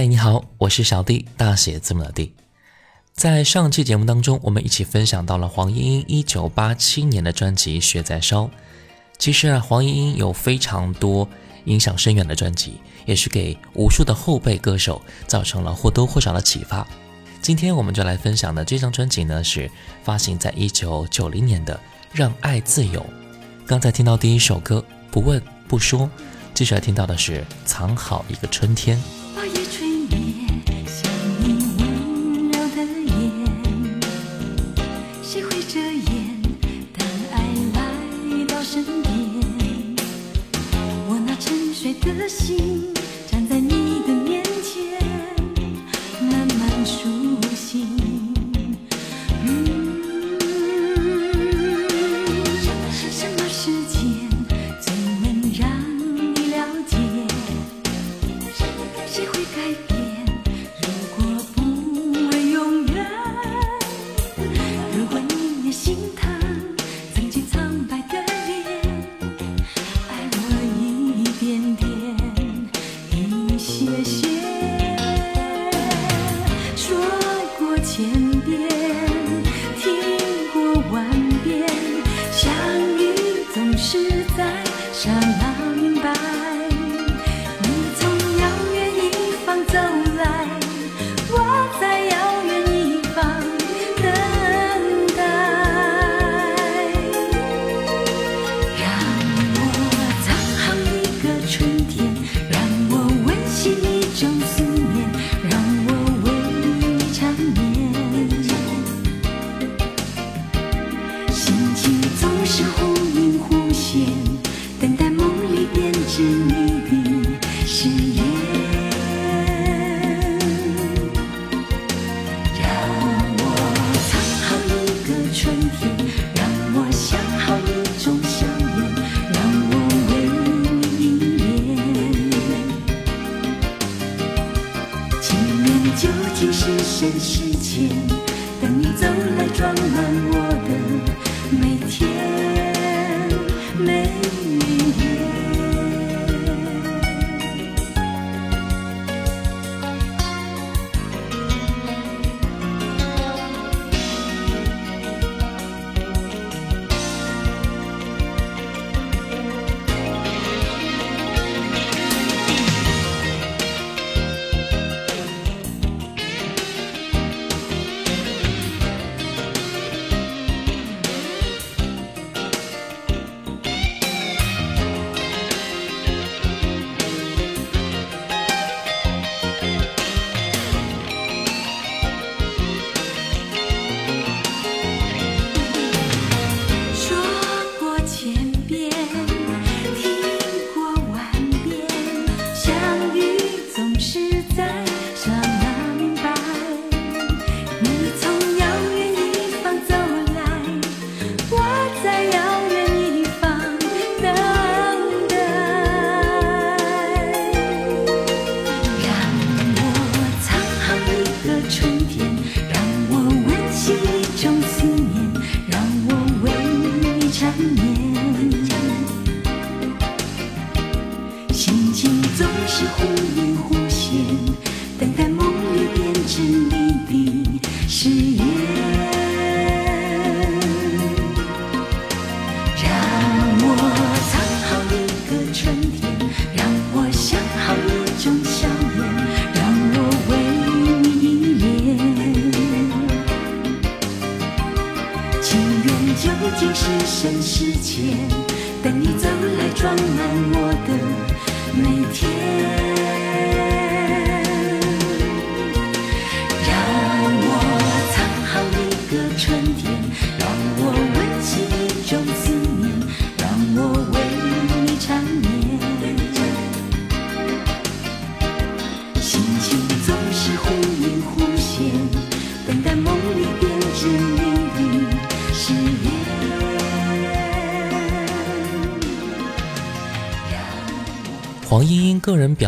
嗨，你好，我是小弟，大写字母的弟。在上期节目当中，我们一起分享到了黄莺莺一九八七年的专辑《雪在烧》。其实啊，黄莺莺有非常多影响深远的专辑，也是给无数的后辈歌手造成了或多或少的启发。今天我们就来分享的这张专辑呢，是发行在一九九零年的《让爱自由》。刚才听到第一首歌《不问不说》，接下来听到的是《藏好一个春天》。谁想。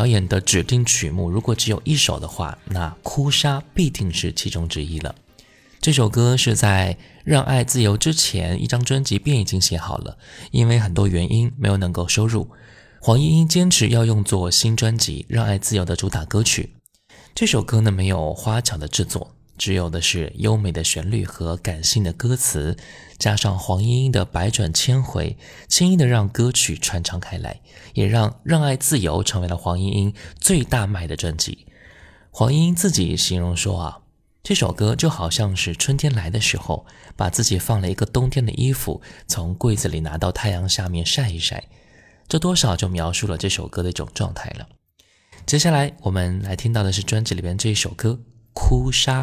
表演的指定曲目，如果只有一首的话，那《哭砂》必定是其中之一了。这首歌是在《让爱自由》之前，一张专辑便已经写好了，因为很多原因没有能够收入。黄莺莺坚持要用作新专辑《让爱自由》的主打歌曲。这首歌呢，没有花巧的制作，只有的是优美的旋律和感性的歌词，加上黄莺莺的百转千回，轻易的让歌曲传唱开来，也让《让爱自由》成为了黄莺莺最大卖的专辑。黄莺莺自己形容说啊，这首歌就好像是春天来的时候，把自己放了一个冬天的衣服，从柜子里拿到太阳下面晒一晒，这多少就描述了这首歌的一种状态了。接下来我们来听到的是专辑里边这一首歌《哭砂》。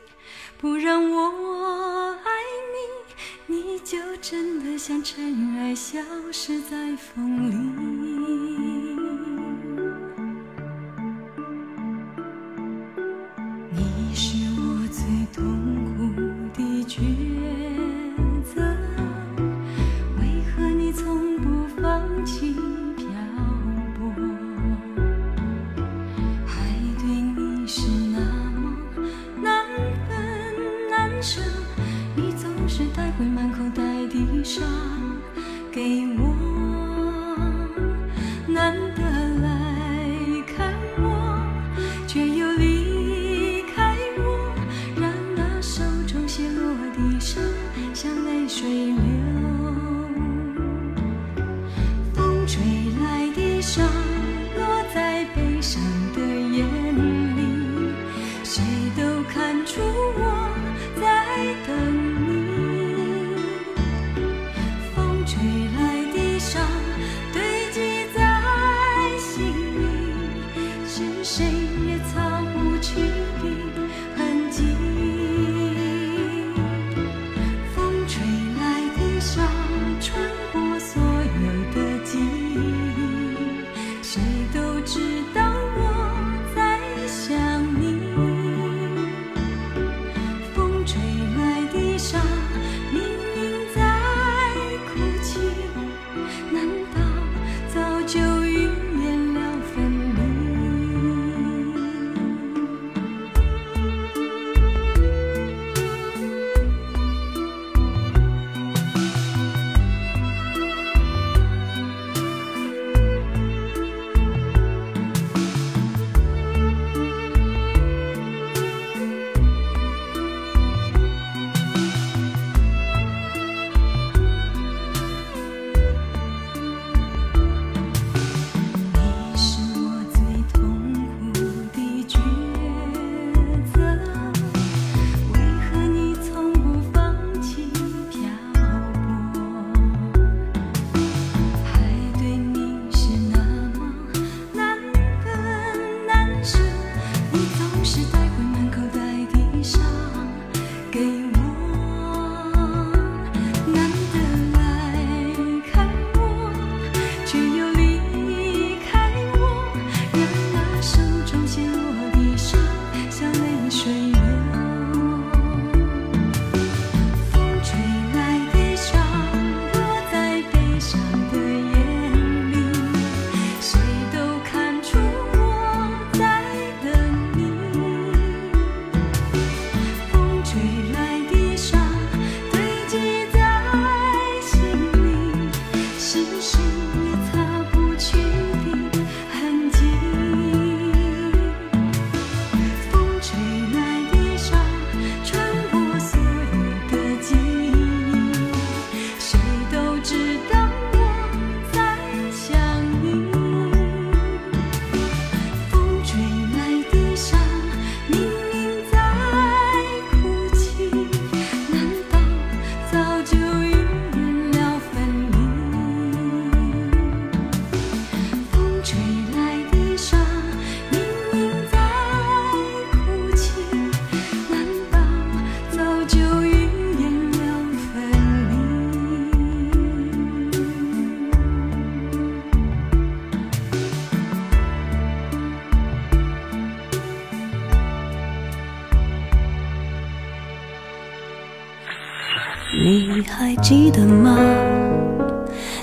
不让我爱你你就真的像尘埃消失在风里。你是我最痛苦的决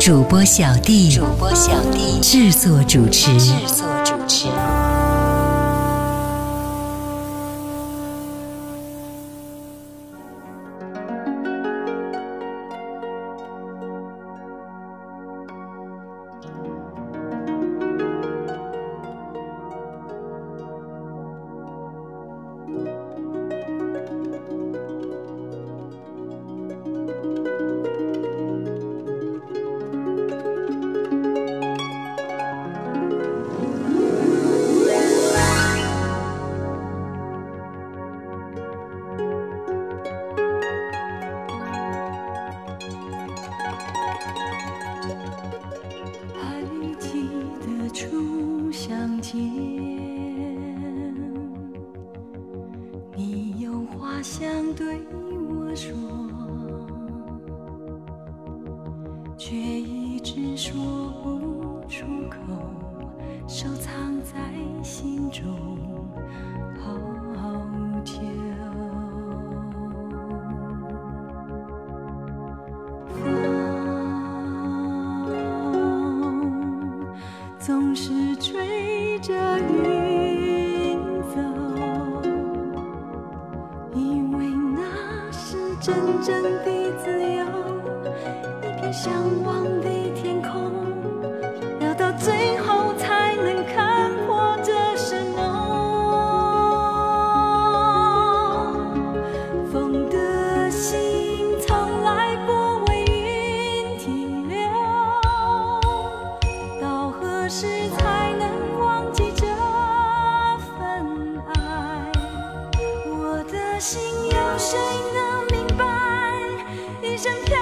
主播小弟主播小弟制作主持。制作主持。心有谁能明白？一生飘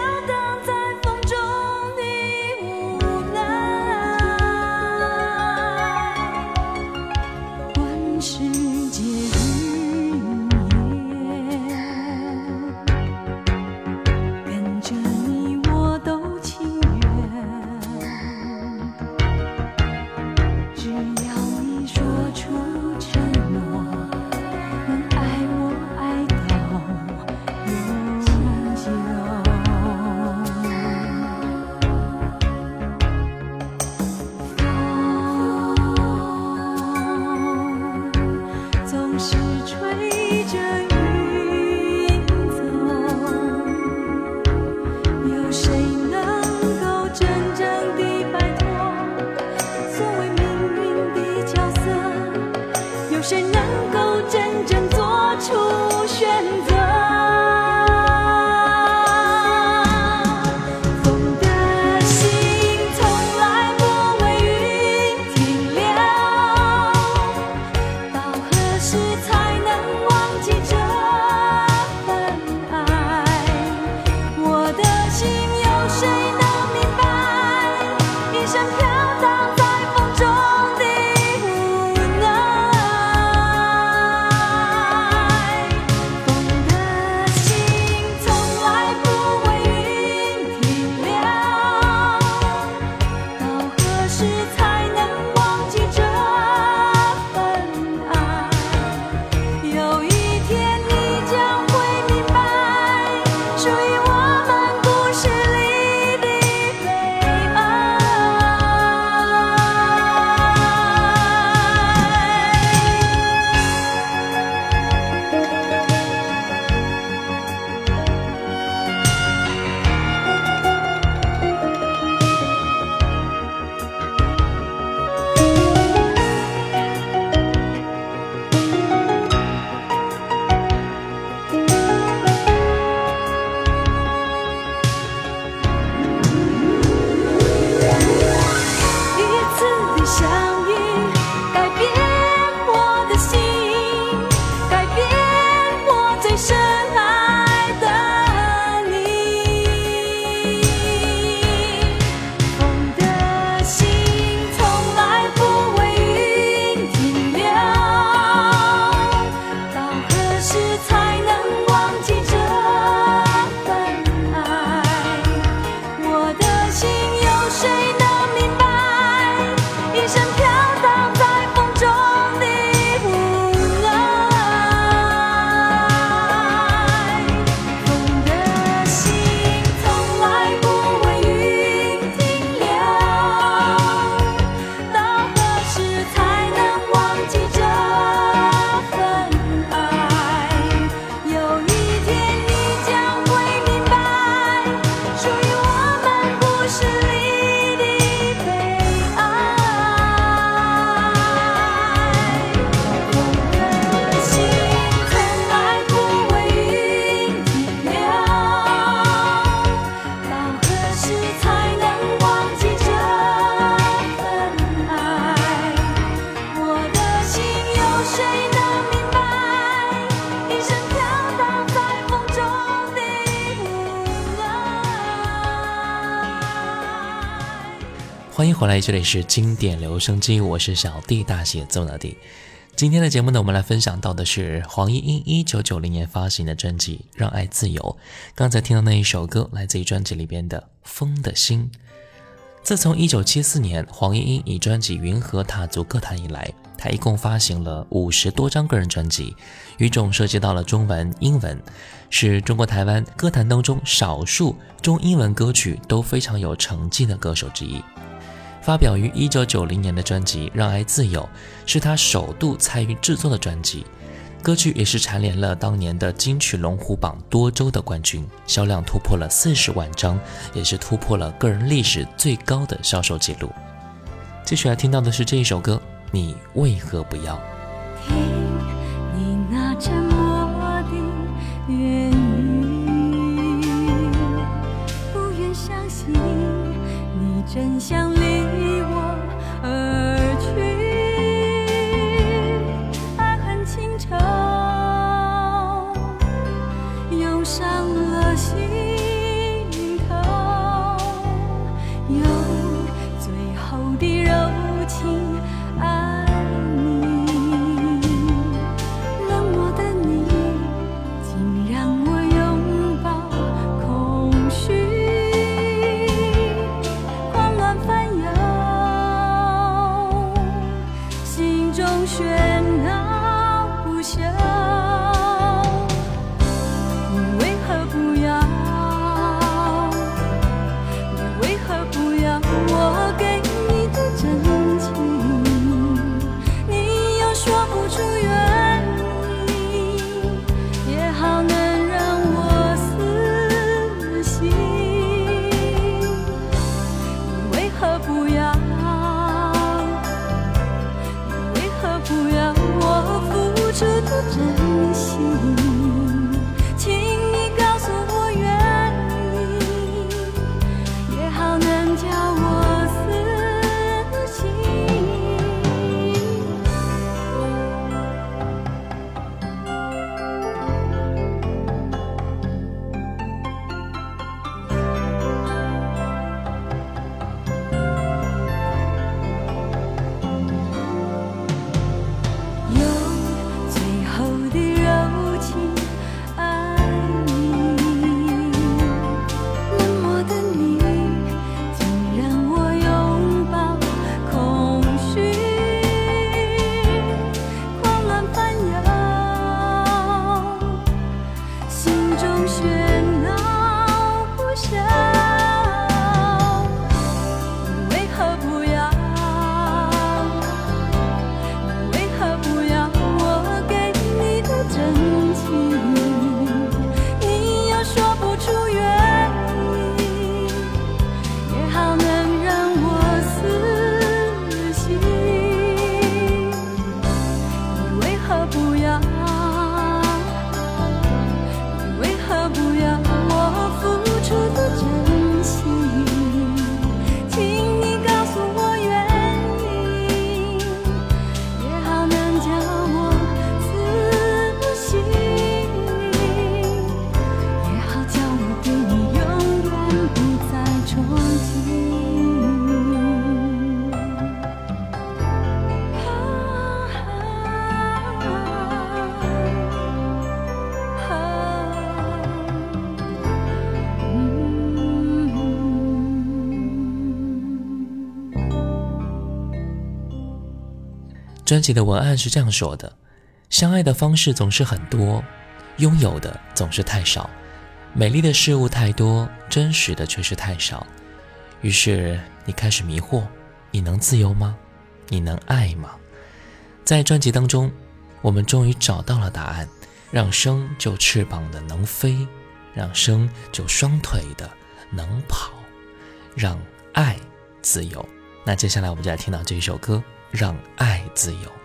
这里是经典留声机，我是小弟，大写字母的弟。今天的节目呢，我们来分享到的是黄莺莺一九九零年发行的专辑《让爱自由》。刚才听到那一首歌，来自于专辑里边的《风的心》。自从一九七四年黄莺莺以专辑《云河踏足歌坛》以来，她一共发行了五十多张个人专辑，语种涉及到了中文、英文，是中国台湾歌坛当中少数中英文歌曲都非常有成绩的歌手之一。发表于一九九零年的专辑《让爱自由》是他首度参与制作的专辑，歌曲也是蝉联了当年的金曲龙虎榜多周的冠军，销量突破了四十万张，也是突破了个人历史最高的销售记录。接下来听到的是这一首歌，你为何不要？专辑的文案是这样说的：相爱的方式总是很多，拥有的总是太少，美丽的事物太多，真实的却是太少。于是你开始迷惑：你能自由吗？你能爱吗？在专辑当中，我们终于找到了答案：让生就翅膀的能飞，让生就双腿的能跑，让爱自由。那接下来我们就来听到这一首歌。让爱自由。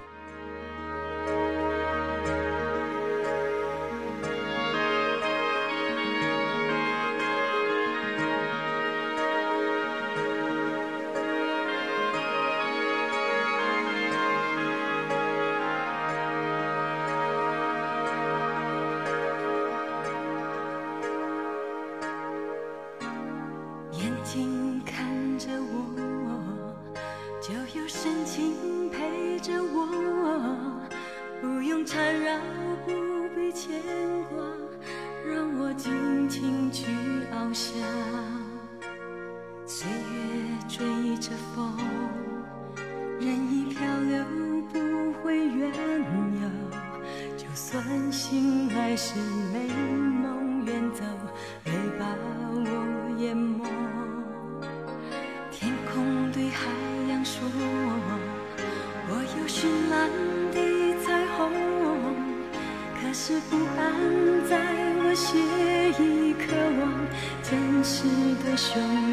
转醒来时，美梦远走，泪把我淹没。天空对海洋说：“我有绚烂的彩虹。”可是不安在我血液渴望真实的胸。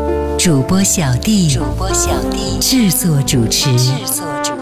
主播小弟，主播小弟制作主持。制作主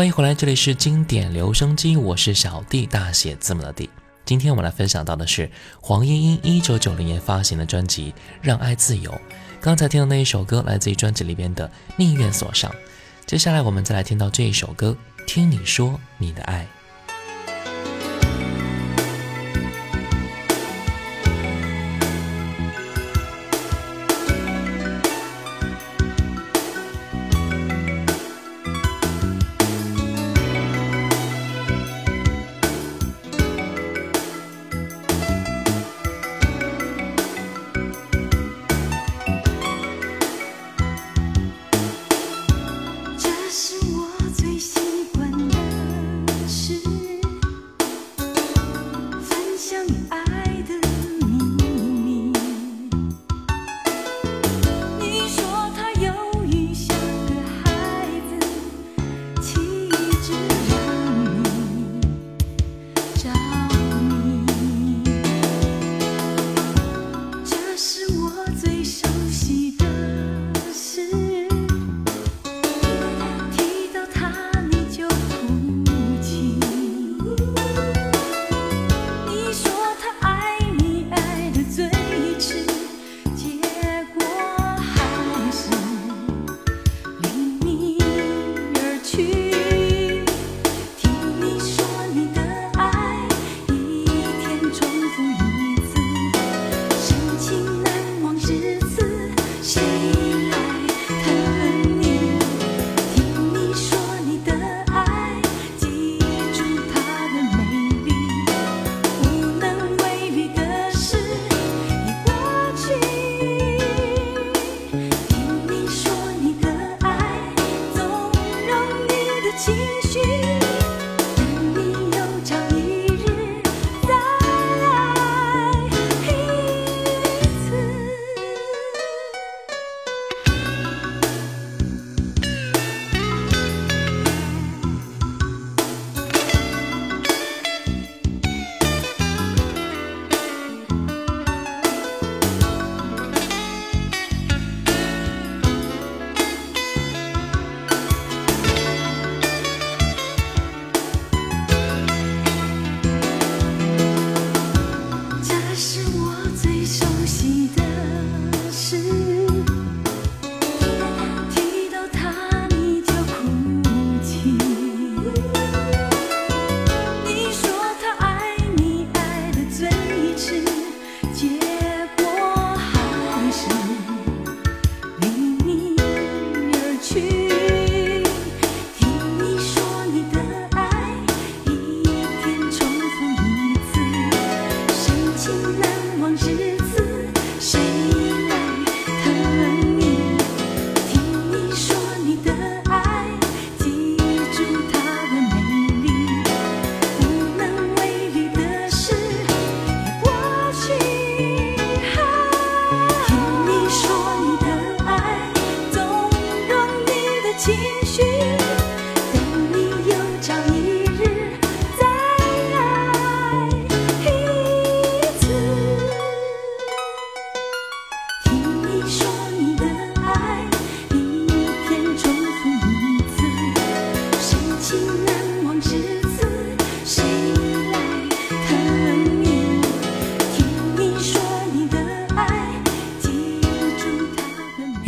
欢迎回来，这里是经典留声机，我是小 D，，大写字母的 D。今天我们来分享到的是黄莺莺一九九零年发行的专辑《让爱自由》。刚才听的那一首歌来自于专辑里边的《宁愿锁上》。接下来我们再来听到这一首歌《听你说你的爱》。Jesús.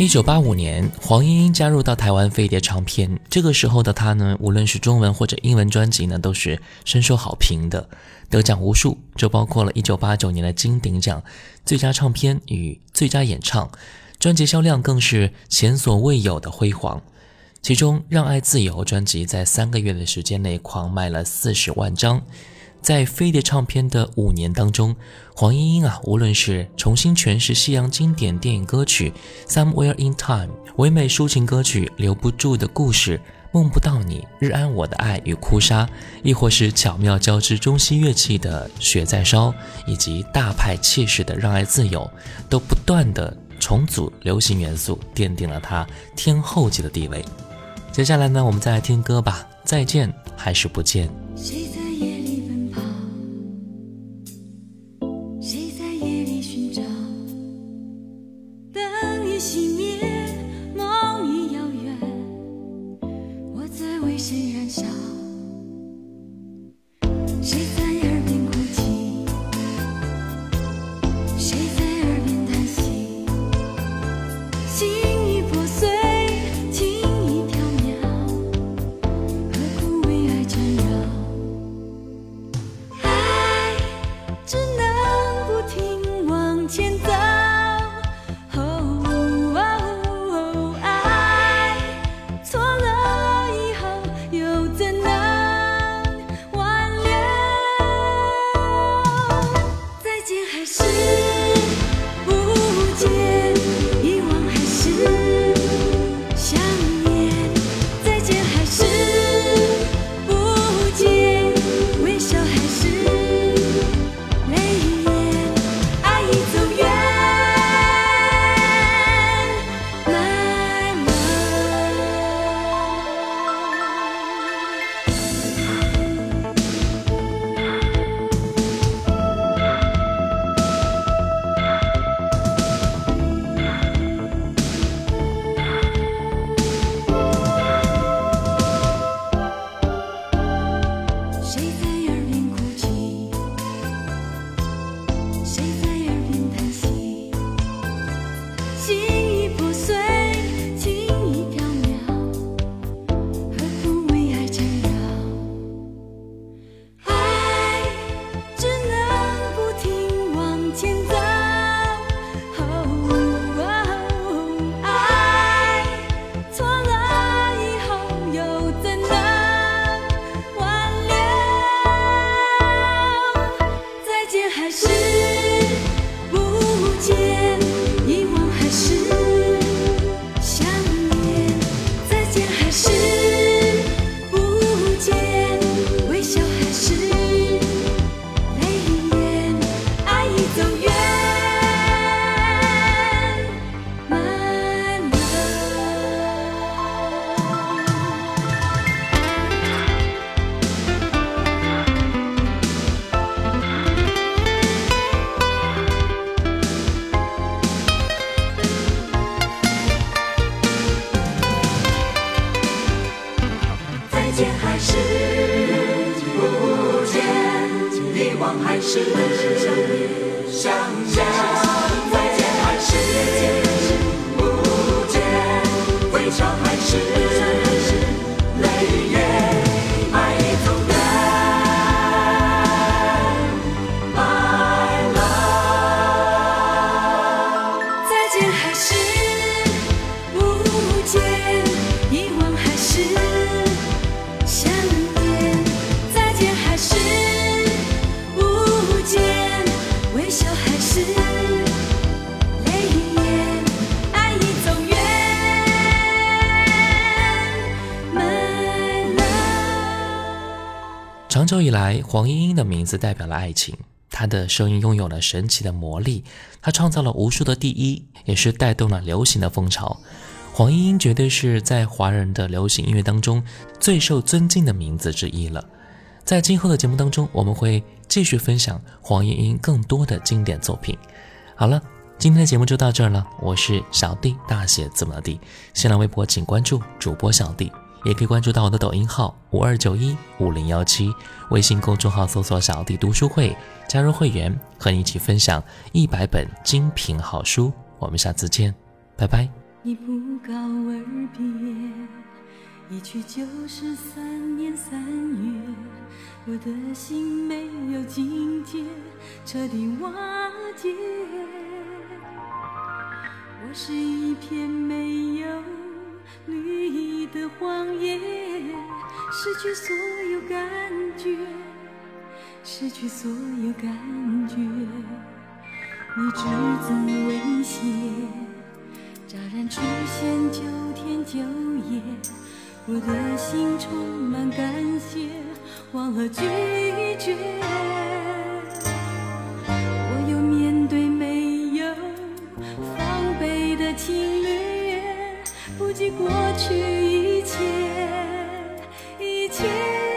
一九八五年，黄莺莺加入到台湾飞碟唱片。这个时候的她呢，无论是中文或者英文专辑呢，都是深受好评的，得奖无数，就包括了一九八九年的金鼎奖最佳唱片与最佳演唱。专辑销量更是前所未有的辉煌。其中，《让爱自由》专辑在三个月的时间内狂卖了四十万张。在飞碟唱片的五年当中，黄莺莺啊，无论是重新诠释西洋经典电影歌曲《Somewhere in Time》，唯美抒情歌曲《留不住的故事》，梦不到你，日安我的爱与哭砂，亦或是巧妙交织中西乐器的雪在烧，以及大派气势的让爱自由，都不断的重组流行元素，奠定了它天后级的地位。接下来呢，我们再来听歌吧，再见还是不见。长久黄莺莺的名字代表了爱情，她的声音拥有了神奇的魔力，她创造了无数的第一，也是带动了流行的风潮。黄莺莺绝对是在华人的流行音乐当中最受尊敬的名字之一了。在今后的节目当中，我们会继续分享黄莺莺更多的经典作品。好了，今天的节目就到这儿了，我是小弟，大写字母的，新浪微博请关注主播小弟。也可以关注到我的抖音号五二九一五零幺七，微信公众号搜索“小弟读书会”，加入会员，和你一起分享一百本精品好书。我们下次见，拜拜。你不告而别，一去就是三年三月，我的心没有境界，彻底瓦解。我是一片没有。绿意的荒野，失去所有感觉，失去所有感觉。你只字未写，乍然出现九天九夜，我的心充满感谢，忘了拒绝。我又面对没有防备的情侣。不计过去一切，一切。